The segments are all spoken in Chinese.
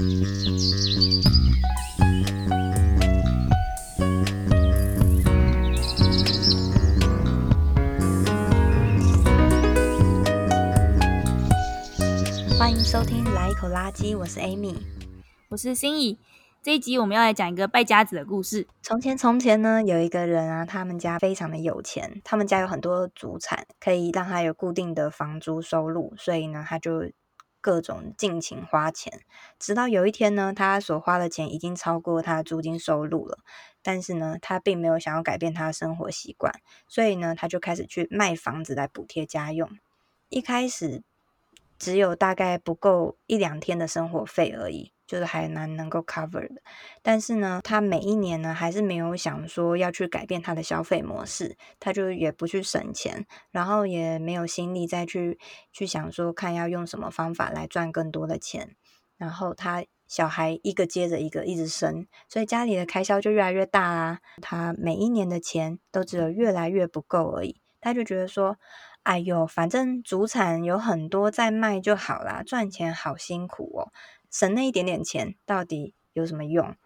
欢迎收听《来一口垃圾》，我是 Amy，我是心怡。这一集我们要来讲一个败家子的故事。从前，从前呢，有一个人啊，他们家非常的有钱，他们家有很多祖产，可以让他有固定的房租收入，所以呢，他就各种尽情花钱。直到有一天呢，他所花的钱已经超过他的租金收入了，但是呢，他并没有想要改变他的生活习惯，所以呢，他就开始去卖房子来补贴家用。一开始只有大概不够一两天的生活费而已。就是还蛮能够 cover 的，但是呢，他每一年呢还是没有想说要去改变他的消费模式，他就也不去省钱，然后也没有心力再去去想说看要用什么方法来赚更多的钱，然后他小孩一个接着一个一直生，所以家里的开销就越来越大啦。他每一年的钱都只有越来越不够而已，他就觉得说，哎呦，反正祖产有很多在卖就好啦，赚钱好辛苦哦。省那一点点钱到底有什么用？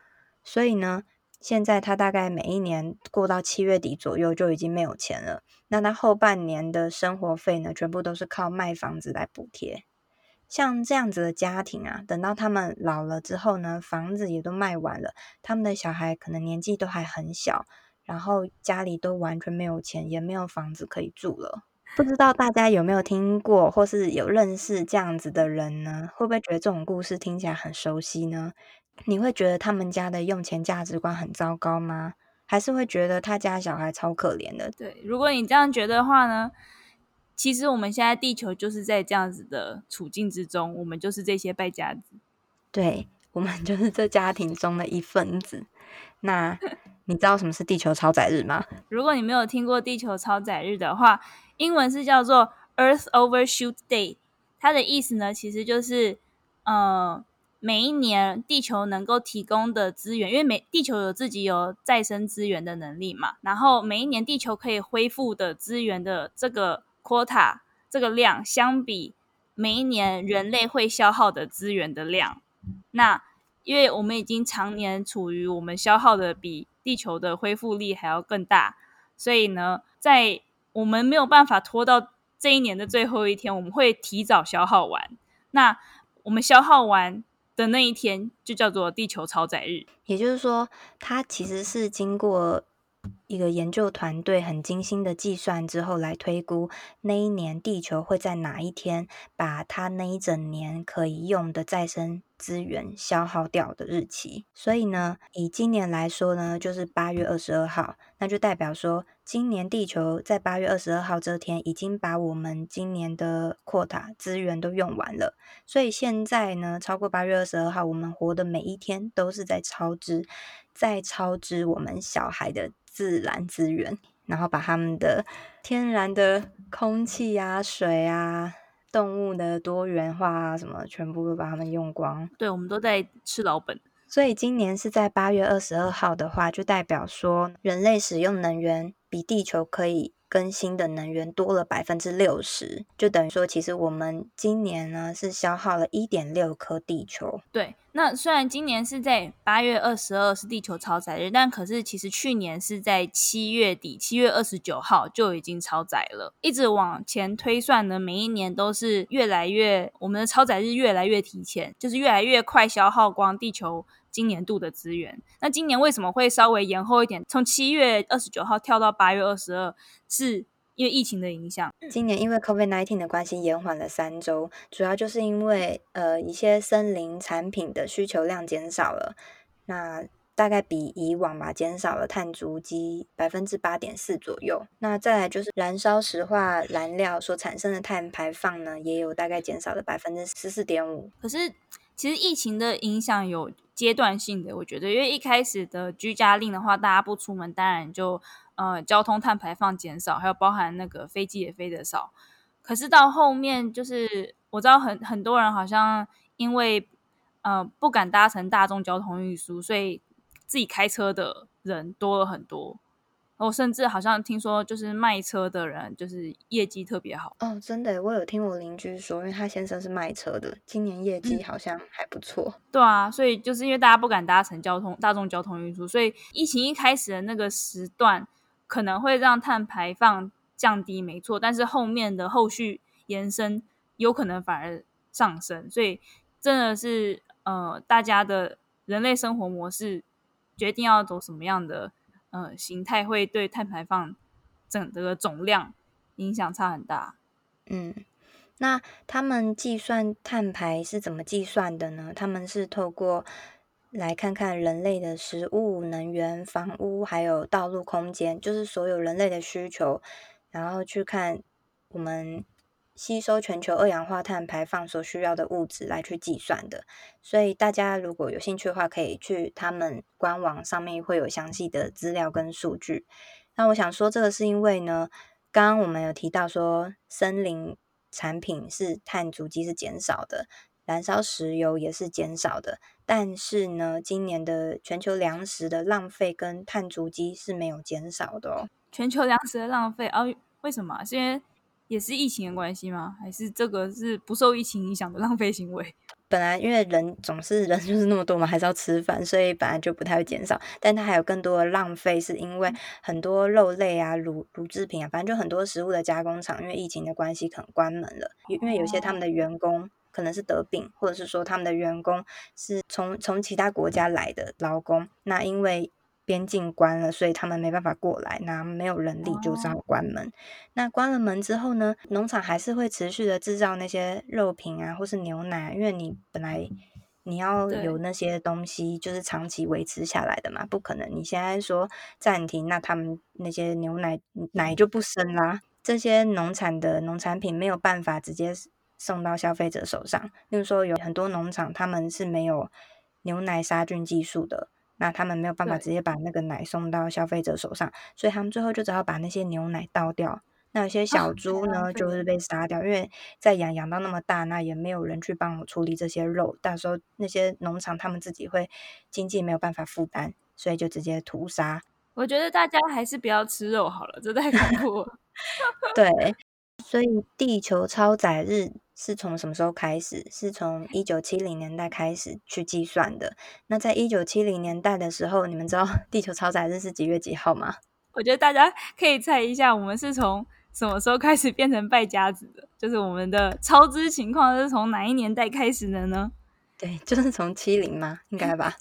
所以呢，现在他大概每一年过到七月底左右就已经没有钱了。那他后半年的生活费呢，全部都是靠卖房子来补贴。像这样子的家庭啊，等到他们老了之后呢，房子也都卖完了，他们的小孩可能年纪都还很小，然后家里都完全没有钱，也没有房子可以住了。不知道大家有没有听过，或是有认识这样子的人呢？会不会觉得这种故事听起来很熟悉呢？你会觉得他们家的用钱价值观很糟糕吗？还是会觉得他家小孩超可怜的？对，如果你这样觉得的话呢，其实我们现在地球就是在这样子的处境之中，我们就是这些败家子。对，我们就是这家庭中的一份子。那 你知道什么是地球超载日吗？如果你没有听过地球超载日的话，英文是叫做 Earth Overshoot Day，它的意思呢，其实就是，呃，每一年地球能够提供的资源，因为每地球有自己有再生资源的能力嘛，然后每一年地球可以恢复的资源的这个 quota 这个量，相比每一年人类会消耗的资源的量，那因为我们已经常年处于我们消耗的比地球的恢复力还要更大，所以呢，在我们没有办法拖到这一年的最后一天，我们会提早消耗完。那我们消耗完的那一天，就叫做地球超载日。也就是说，它其实是经过一个研究团队很精心的计算之后来推估，那一年地球会在哪一天把它那一整年可以用的再生资源消耗掉的日期。所以呢，以今年来说呢，就是八月二十二号，那就代表说。今年地球在八月二十二号这天已经把我们今年的 quota 资源都用完了，所以现在呢，超过八月二十二号，我们活的每一天都是在超支，在超支我们小孩的自然资源，然后把他们的天然的空气啊、水啊、动物的多元化啊什么，全部都把它们用光。对，我们都在吃老本。所以今年是在八月二十二号的话，就代表说人类使用能源比地球可以更新的能源多了百分之六十，就等于说，其实我们今年呢是消耗了一点六颗地球。对，那虽然今年是在八月二十二是地球超载日，但可是其实去年是在七月底，七月二十九号就已经超载了。一直往前推算呢，每一年都是越来越，我们的超载日越来越提前，就是越来越快消耗光地球。今年度的资源，那今年为什么会稍微延后一点？从七月二十九号跳到八月二十二，是因为疫情的影响。今年因为 COVID-19 的关系延缓了三周，主要就是因为呃一些森林产品的需求量减少了，那大概比以往吧减少了碳足迹百分之八点四左右。那再来就是燃烧石化燃料所产生的碳排放呢，也有大概减少了百分之十四点五。可是其实疫情的影响有。阶段性的，我觉得，因为一开始的居家令的话，大家不出门，当然就呃交通碳排放减少，还有包含那个飞机也飞得少。可是到后面，就是我知道很很多人好像因为呃不敢搭乘大众交通运输，所以自己开车的人多了很多。我甚至好像听说，就是卖车的人就是业绩特别好哦，真的，我有听我邻居说，因为他先生是卖车的，今年业绩好像还不错。嗯。对啊，所以就是因为大家不敢搭乘交通大众交通运输，所以疫情一开始的那个时段可能会让碳排放降低，没错，但是后面的后续延伸有可能反而上升，所以真的是呃，大家的人类生活模式决定要走什么样的。呃，形态会对碳排放整个总量影响差很大。嗯，那他们计算碳排是怎么计算的呢？他们是透过来看看人类的食物、能源、房屋，还有道路空间，就是所有人类的需求，然后去看我们。吸收全球二氧化碳排放所需要的物质来去计算的，所以大家如果有兴趣的话，可以去他们官网上面会有详细的资料跟数据。那我想说，这个是因为呢，刚刚我们有提到说，森林产品是碳足迹是减少的，燃烧石油也是减少的，但是呢，今年的全球粮食的浪费跟碳足迹是没有减少的哦。全球粮食的浪费哦，为什么？是因为也是疫情的关系吗？还是这个是不受疫情影响的浪费行为？本来因为人总是人就是那么多嘛，还是要吃饭，所以本来就不太会减少。但它还有更多的浪费，是因为很多肉类啊、乳乳制品啊，反正就很多食物的加工厂，因为疫情的关系可能关门了。因为有些他们的员工可能是得病，或者是说他们的员工是从从其他国家来的劳工，那因为。边境关了，所以他们没办法过来，那没有人力就只好关门。Oh. 那关了门之后呢，农场还是会持续的制造那些肉品啊，或是牛奶，因为你本来你要有那些东西，就是长期维持下来的嘛，不可能你现在说暂停，那他们那些牛奶奶就不生啦。这些农产的农产品没有办法直接送到消费者手上，例如说有很多农场他们是没有牛奶杀菌技术的。那他们没有办法直接把那个奶送到消费者手上，所以他们最后就只好把那些牛奶倒掉。那有些小猪呢，哦、就是被杀掉，因为在养养到那么大，那也没有人去帮我处理这些肉。到时候那些农场他们自己会经济没有办法负担，所以就直接屠杀。我觉得大家还是不要吃肉好了，这太恐怖了。对，所以地球超载日。是从什么时候开始？是从一九七零年代开始去计算的。那在一九七零年代的时候，你们知道 地球超载日是几月几号吗？我觉得大家可以猜一下，我们是从什么时候开始变成败家子的？就是我们的超支情况是从哪一年代开始的呢？对，就是从七零吗？应该吧？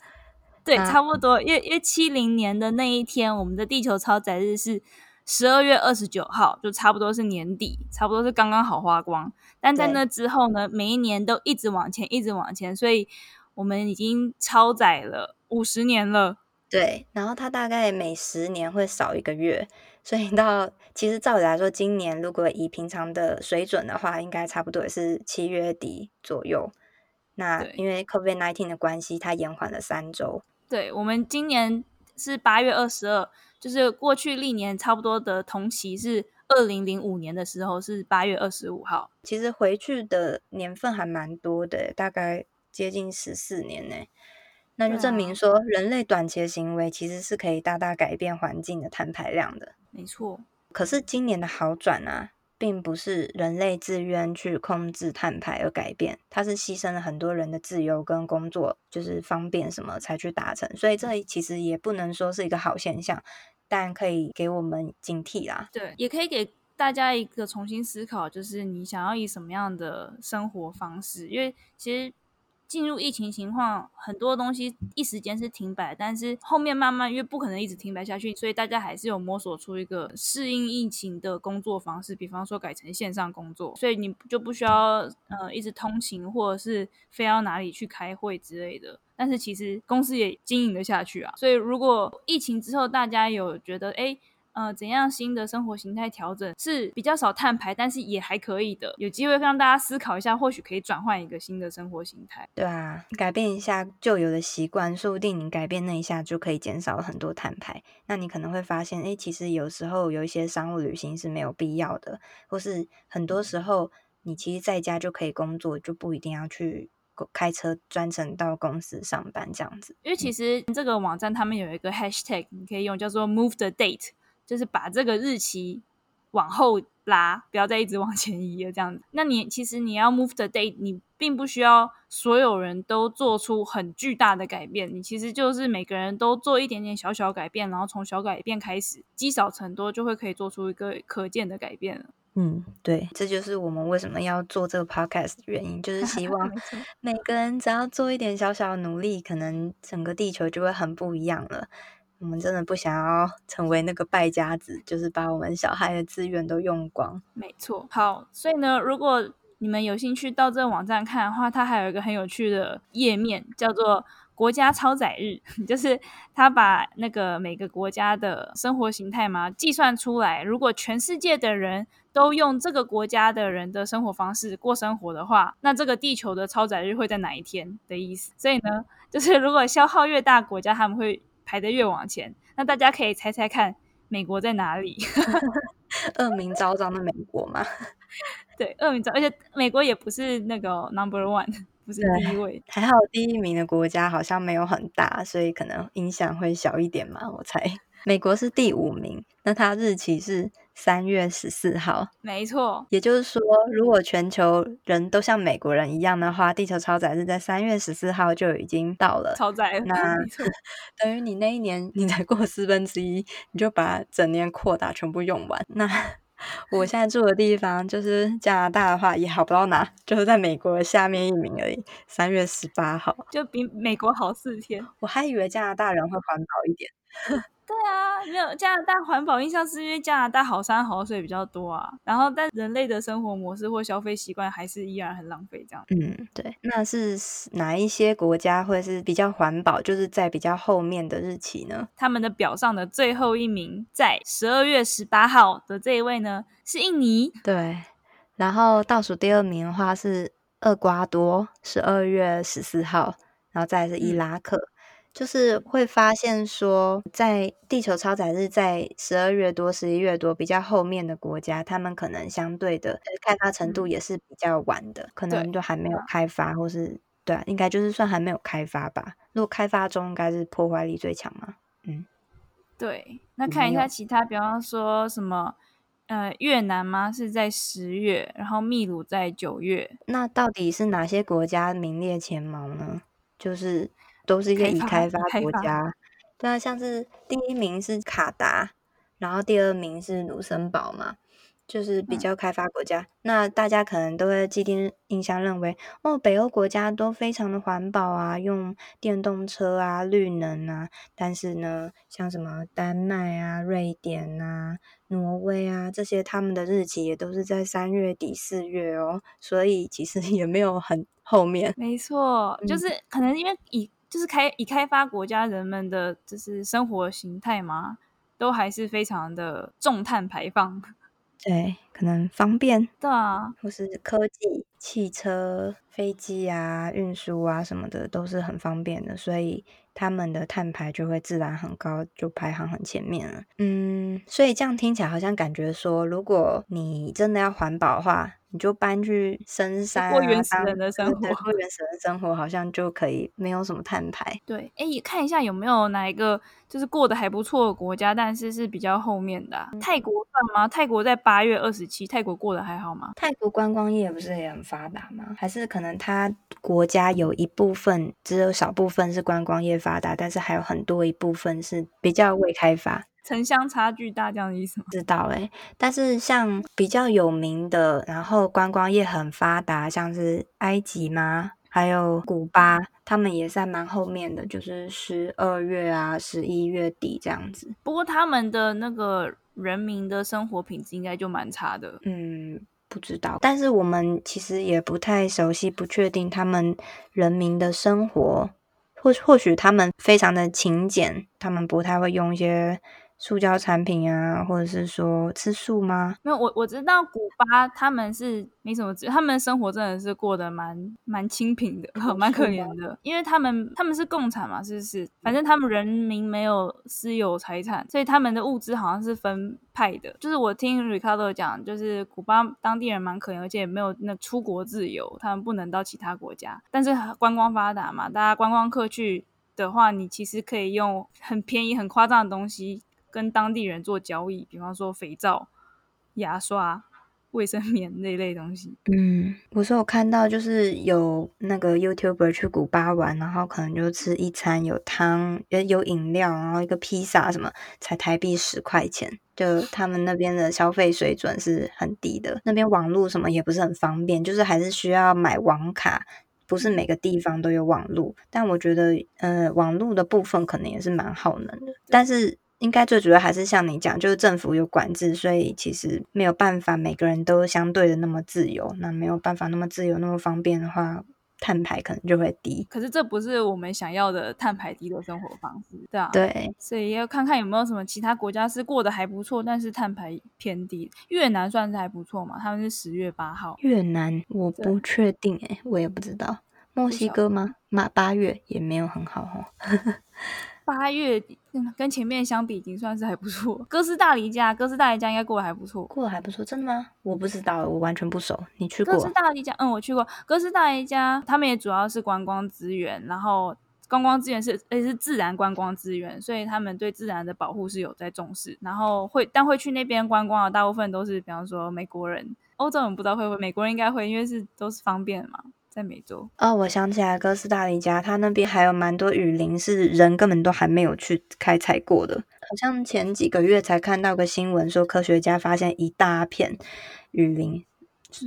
对，差不多。因为因为七零年的那一天，我们的地球超载日是。十二月二十九号，就差不多是年底，差不多是刚刚好花光。但在那之后呢，每一年都一直往前，一直往前，所以我们已经超载了五十年了。对，然后它大概每十年会少一个月，所以到其实照理来说，今年如果以平常的水准的话，应该差不多也是七月底左右。那因为 COVID nineteen 的关系，它延缓了三周。对，我们今年是八月二十二。就是过去历年差不多的同期是二零零五年的时候是八月二十五号，其实回去的年份还蛮多的，大概接近十四年呢。那就证明说人类短期的行为其实是可以大大改变环境的碳排量的。没错，可是今年的好转啊，并不是人类自愿去控制碳排而改变，它是牺牲了很多人的自由跟工作，就是方便什么才去达成，所以这其实也不能说是一个好现象。但可以给我们警惕啦，对，也可以给大家一个重新思考，就是你想要以什么样的生活方式，因为其实。进入疫情情况，很多东西一时间是停摆，但是后面慢慢因为不可能一直停摆下去，所以大家还是有摸索出一个适应疫情的工作方式，比方说改成线上工作，所以你就不需要呃一直通勤或者是非要哪里去开会之类的。但是其实公司也经营得下去啊，所以如果疫情之后大家有觉得哎。诶呃，怎样新的生活形态调整是比较少碳排，但是也还可以的。有机会让大家思考一下，或许可以转换一个新的生活形态。对啊，改变一下旧有的习惯，说不定你改变那一下就可以减少很多碳排。那你可能会发现，哎，其实有时候有一些商务旅行是没有必要的，或是很多时候你其实在家就可以工作，就不一定要去开车专程到公司上班这样子。因为其实这个网站他们有一个 hashtag 你可以用，叫做 Move the Date。就是把这个日期往后拉，不要再一直往前移了这样子。那你其实你要 move the date，你并不需要所有人都做出很巨大的改变，你其实就是每个人都做一点点小小改变，然后从小改变开始，积少成多，就会可以做出一个可见的改变了。嗯，对，这就是我们为什么要做这个 podcast 的原因，就是 希望每个人只要做一点小小的努力，可能整个地球就会很不一样了。我们真的不想要成为那个败家子，就是把我们小孩的资源都用光。没错，好，所以呢，如果你们有兴趣到这个网站看的话，它还有一个很有趣的页面，叫做。国家超载日 就是他把那个每个国家的生活形态嘛计算出来。如果全世界的人都用这个国家的人的生活方式过生活的话，那这个地球的超载日会在哪一天的意思？所以呢，就是如果消耗越大，国家他们会排得越往前。那大家可以猜猜看，美国在哪里？恶名昭彰的美国吗？对，恶名昭，而且美国也不是那个 number one。不是第一位，还好第一名的国家好像没有很大，所以可能影响会小一点嘛。我猜美国是第五名，那它日期是三月十四号，没错。也就是说，如果全球人都像美国人一样的话，地球超载日在三月十四号就已经到了。超载，那 等于你那一年你才过四分之一，你就把整年扩大全部用完。那 我现在住的地方就是加拿大的话，也好不到哪，就是在美国的下面一名而已。三月十八号，就比美国好四天。我还以为加拿大人会环保一点。对啊，没有加拿大环保印象是因为加拿大好山好水比较多啊，然后但人类的生活模式或消费习惯还是依然很浪费这样。嗯，对，那是哪一些国家会是比较环保，就是在比较后面的日期呢？他们的表上的最后一名在十二月十八号的这一位呢是印尼，对，然后倒数第二名的话是厄瓜多，十二月十四号，然后再来是伊拉克。嗯就是会发现说，在地球超载日在十二月多、十一月多比较后面的国家，他们可能相对的开发程度也是比较晚的，可能都还没有开发，或是对啊，应该就是算还没有开发吧。如果开发中，应该是破坏力最强嘛。嗯，对。那看一下其他，比方说什么，呃，越南吗？是在十月，然后秘鲁在九月。那到底是哪些国家名列前茅呢？就是。都是一些已开发国家，对啊，像是第一名是卡达，然后第二名是卢森堡嘛，就是比较开发国家。嗯、那大家可能都会既定印象认为，哦，北欧国家都非常的环保啊，用电动车啊，绿能啊。但是呢，像什么丹麦啊、瑞典啊、挪威啊这些，他们的日期也都是在三月底四月哦，所以其实也没有很后面。没错，就是可能因为以就是开以开发国家人们的就是生活形态嘛，都还是非常的重碳排放。对，可能方便。对啊，或是科技、汽车、飞机啊、运输啊什么的都是很方便的，所以他们的碳排就会自然很高，就排行很前面了。嗯，所以这样听起来好像感觉说，如果你真的要环保的话。你就搬去深山，啊，过原始人的生 活，过原始人的生活好像就可以没有什么碳排。对，哎，看一下有没有哪一个就是过得还不错的国家，但是是比较后面的，啊嗯。泰国算吗？泰国在八月二十七，泰国过得还好吗？泰国观光业不是也很发达吗？还是可能它国家有一部分只有少部分是观光业发达，但是还有很多一部分是比较未开发。城乡差距大这样的意思吗？知道诶，但是像比较有名的，然后观光业很发达，像是埃及嘛，还有古巴，他们也是还蛮后面的，就是十二月啊、十一月底这样子。不过他们的那个人民的生活品质应该就蛮差的。嗯，不知道。但是我们其实也不太熟悉，不确定他们人民的生活，或或许他们非常的勤俭，他们不太会用一些。塑胶产品啊，或者是说吃素吗？没有，我我知道古巴他们是没什么，他们生活真的是过得蛮蛮清贫的，蛮可怜的，因为他们他们是共产嘛，是不是？反正他们人民没有私有财产，所以他们的物资好像是分派的。就是我听 Ricardo 讲，就是古巴当地人蛮可怜，而且也没有那出国自由，他们不能到其他国家，但是观光发达嘛，大家观光客去的话，你其实可以用很便宜、很夸张的东西。跟当地人做交易，比方说肥皂、牙刷。卫生棉那类东西，嗯，我是有看到，就是有那个 YouTuber 去古巴玩，然后可能就吃一餐有汤，有饮料，然后一个披萨什么，才台币十块钱，就他们那边的消费水准是很低的，那边网络什么也不是很方便，就是还是需要买网卡，不是每个地方都有网络，但我觉得，呃，网络的部分可能也是蛮耗能的，但是。应该最主要还是像你讲，就是政府有管制，所以其实没有办法每个人都相对的那么自由。那没有办法那么自由、那么方便的话，碳排可能就会低。可是这不是我们想要的碳排低的生活方式，对啊。对，所以要看看有没有什么其他国家是过得还不错，但是碳排偏低。越南算是还不错嘛，他们是十月八号。越南我不确定诶，我也不知道。墨西哥吗？马八月也没有很好哦。八月跟前面相比，已经算是还不错。哥斯大黎加，哥斯大黎加应该过得还不错，过得还不错，真的吗？我不知道，我完全不熟。你去过？哥斯大黎加，嗯，我去过。哥斯大黎加，他们也主要是观光资源，然后观光资源是而且是自然观光资源，所以他们对自然的保护是有在重视。然后会，但会去那边观光的大部分都是，比方说美国人、欧洲人不知道会不会，美国人应该会，因为是都是方便嘛。在美洲哦，我想起来，哥斯大黎加，它那边还有蛮多雨林，是人根本都还没有去开采过的。好像前几个月才看到个新闻，说科学家发现一大片雨林，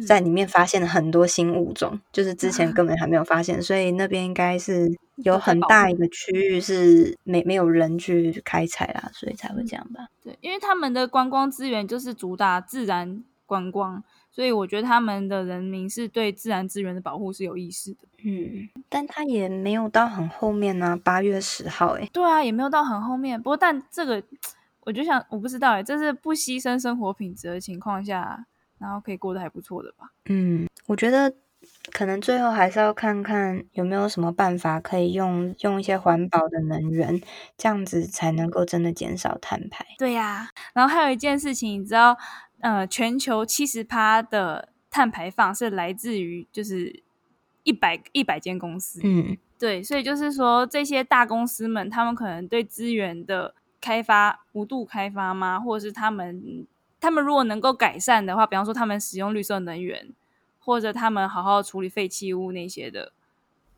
在里面发现了很多新物种，就是之前根本还没有发现，所以那边应该是有很大一个区域是没没有人去开采啦，所以才会这样吧？对，因为他们的观光资源就是主打自然观光。所以我觉得他们的人民是对自然资源的保护是有意识的，嗯，但他也没有到很后面呢、啊，八月十号，诶，对啊，也没有到很后面。不过，但这个我就想，我不知道，诶，这是不牺牲生活品质的情况下，然后可以过得还不错的吧？嗯，我觉得可能最后还是要看看有没有什么办法可以用用一些环保的能源，这样子才能够真的减少碳排。对呀、啊，然后还有一件事情，你知道？呃，全球七十趴的碳排放是来自于就是一百一百间公司，嗯，对，所以就是说这些大公司们，他们可能对资源的开发无度开发吗？或者是他们他们如果能够改善的话，比方说他们使用绿色能源，或者他们好好处理废弃物那些的，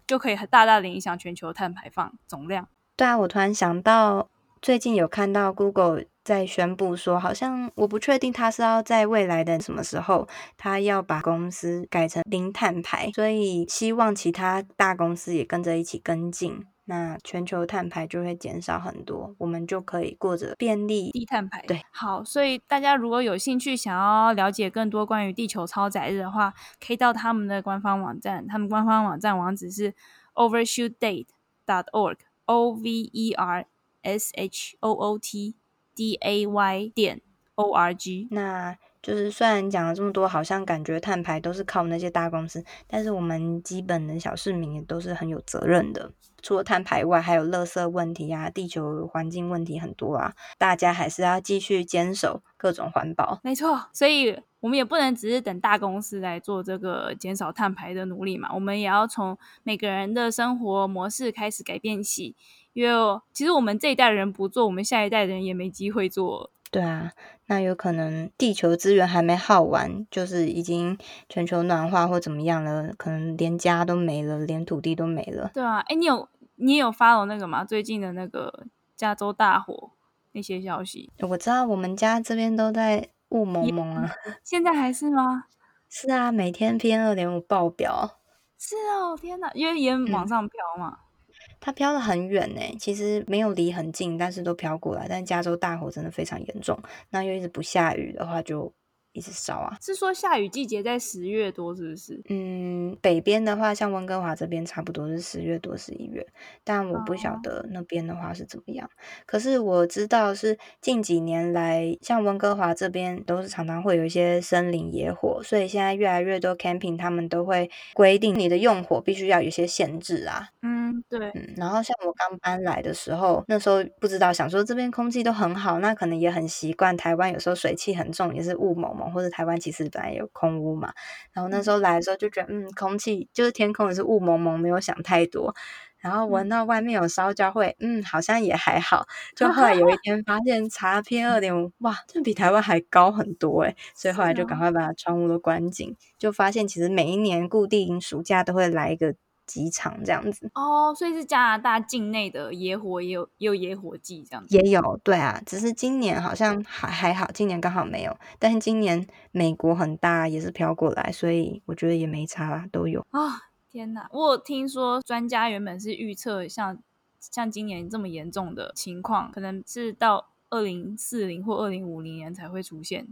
就可以大大的影响全球碳排放总量。对啊，我突然想到，最近有看到 Google。在宣布说，好像我不确定他是要在未来的什么时候，他要把公司改成零碳排，所以希望其他大公司也跟着一起跟进，那全球碳排就会减少很多，我们就可以过着便利低碳排。对，好，所以大家如果有兴趣想要了解更多关于地球超载日的话，可以到他们的官方网站，他们官方网站网址是 overshootday.org，O V E R S H O O T。D A Y 点 O R G，那就是虽然讲了这么多，好像感觉碳排都是靠那些大公司，但是我们基本的小市民也都是很有责任的。除了碳排外，还有垃圾问题啊，地球环境问题很多啊，大家还是要继续坚守各种环保。没错，所以我们也不能只是等大公司来做这个减少碳排的努力嘛，我们也要从每个人的生活模式开始改变起。因为其实我们这一代人不做，我们下一代人也没机会做。对啊，那有可能地球资源还没耗完，就是已经全球暖化或怎么样了，可能连家都没了，连土地都没了。对啊，哎，你有你也有 follow 那个吗？最近的那个加州大火那些消息？我知道我们家这边都在雾蒙蒙啊。现在还是吗？是啊，每天 PM 二点五爆表。是哦，天哪，因为烟往上飘嘛。嗯它飘得很远呢，其实没有离很近，但是都飘过来。但加州大火真的非常严重，那又一直不下雨的话，就一直烧啊。是说下雨季节在十月多，是不是？嗯，北边的话，像温哥华这边差不多是十月多、十一月，但我不晓得那边的话是怎么样。哦、可是我知道是近几年来，像温哥华这边都是常常会有一些森林野火，所以现在越来越多 camping 他们都会规定你的用火必须要有些限制啊。嗯。对，嗯，然后像我刚搬来的时候，那时候不知道，想说这边空气都很好，那可能也很习惯。台湾有时候水汽很重，也是雾蒙蒙，或者台湾其实本来有空污嘛。然后那时候来的时候就觉得，嗯，空气就是天空也是雾蒙蒙，没有想太多。然后闻到外面有烧焦味，嗯，好像也还好。就后来有一 天发现查 PM 二点五，哇，这比台湾还高很多诶，所以后来就赶快把窗户都关紧，就发现其实每一年固定暑假都会来一个。几场这样子哦，所以是加拿大境内的野火也有也有野火季这样子，也有对啊，只是今年好像还还好，今年刚好没有，但是今年美国很大也是飘过来，所以我觉得也没差啦，都有啊、哦！天哪，我有听说专家原本是预测像像今年这么严重的情况，可能是到二零四零或二零五零年才会出现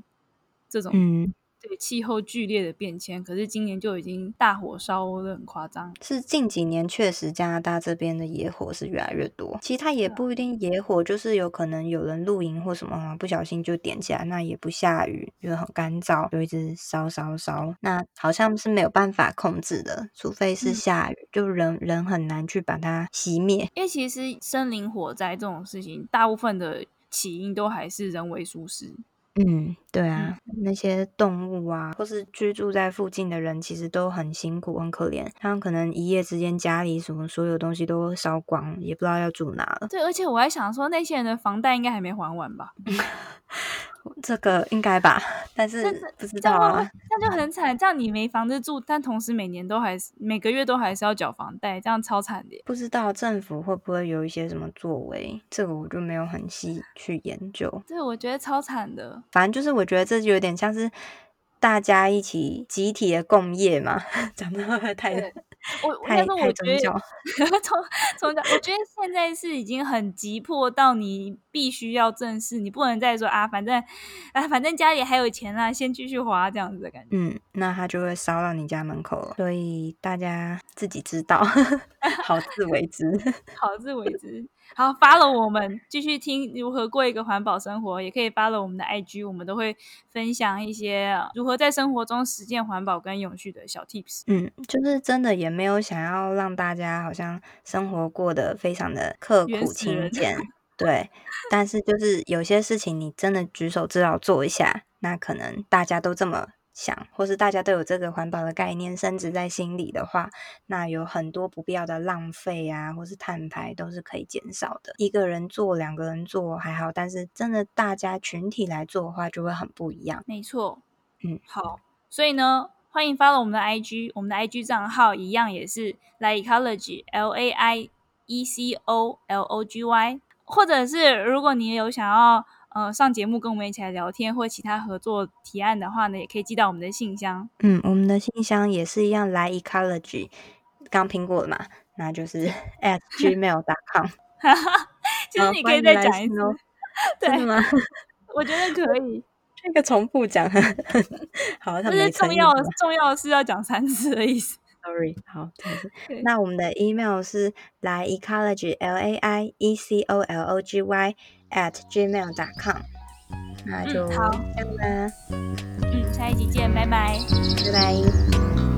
这种嗯。对气候剧烈的变迁，可是今年就已经大火烧的很夸张。是近几年确实加拿大这边的野火是越来越多。其实它也不一定野火，就是有可能有人露营或什么不小心就点起来，那也不下雨，就很干燥，就一直烧烧烧。那好像是没有办法控制的，除非是下雨，嗯、就人人很难去把它熄灭。因为其实森林火灾这种事情，大部分的起因都还是人为疏失。嗯，对啊，嗯、那些动物啊，或是居住在附近的人，其实都很辛苦、很可怜。他们可能一夜之间家里什么所有东西都烧光，也不知道要住哪了。对，而且我还想说，那些人的房贷应该还没还完吧？这个应该吧，但是不知道啊，那就很惨。这样你没房子住，但同时每年都还是每个月都还是要缴房贷，这样超惨的。不知道政府会不会有一些什么作为？这个我就没有很细去研究。对，我觉得超惨的。反正就是我觉得这就有点像是大家一起集体的共业嘛，讲的会不会太？我我觉得从从小，我觉得现在是已经很急迫到你必须要正视，你不能再说啊，反正啊，反正家里还有钱啦，先继续花这样子的感觉。嗯，那他就会烧到你家门口了，所以大家自己知道，好自为之，好自为之。好，follow 我们继续听如何过一个环保生活，也可以 follow 我们的 IG，我们都会分享一些如何在生活中实践环保跟永续的小 tips。嗯，就是真的也没有想要让大家好像生活过得非常的刻苦勤俭，对。但是就是有些事情你真的举手之劳做一下，那可能大家都这么。想，或是大家都有这个环保的概念，深植在心里的话，那有很多不必要的浪费啊，或是碳排都是可以减少的。一个人做，两个人做还好，但是真的大家群体来做的话，就会很不一样。没错，嗯，好，所以呢，欢迎 follow 我们的 IG，我们的 IG 账号一样也是 Laiecology，L A I E C O L O G Y，或者是如果你有想要。呃，上节目跟我们一起来聊天，或其他合作提案的话呢，也可以寄到我们的信箱。嗯，我们的信箱也是一样，来 ecology，刚听过了嘛？那就是 at gmail.com。哈哈，其实你可以再讲一次，哦、对真的吗？我觉得可以，这个重复讲，好，这是重要重要的是要讲三次的意思。Sorry，好，那我们的 email 是来 ecology，l a i e c o l o g y。At gmail.com，那就这样啦，嗯，下一集见，拜拜，拜拜。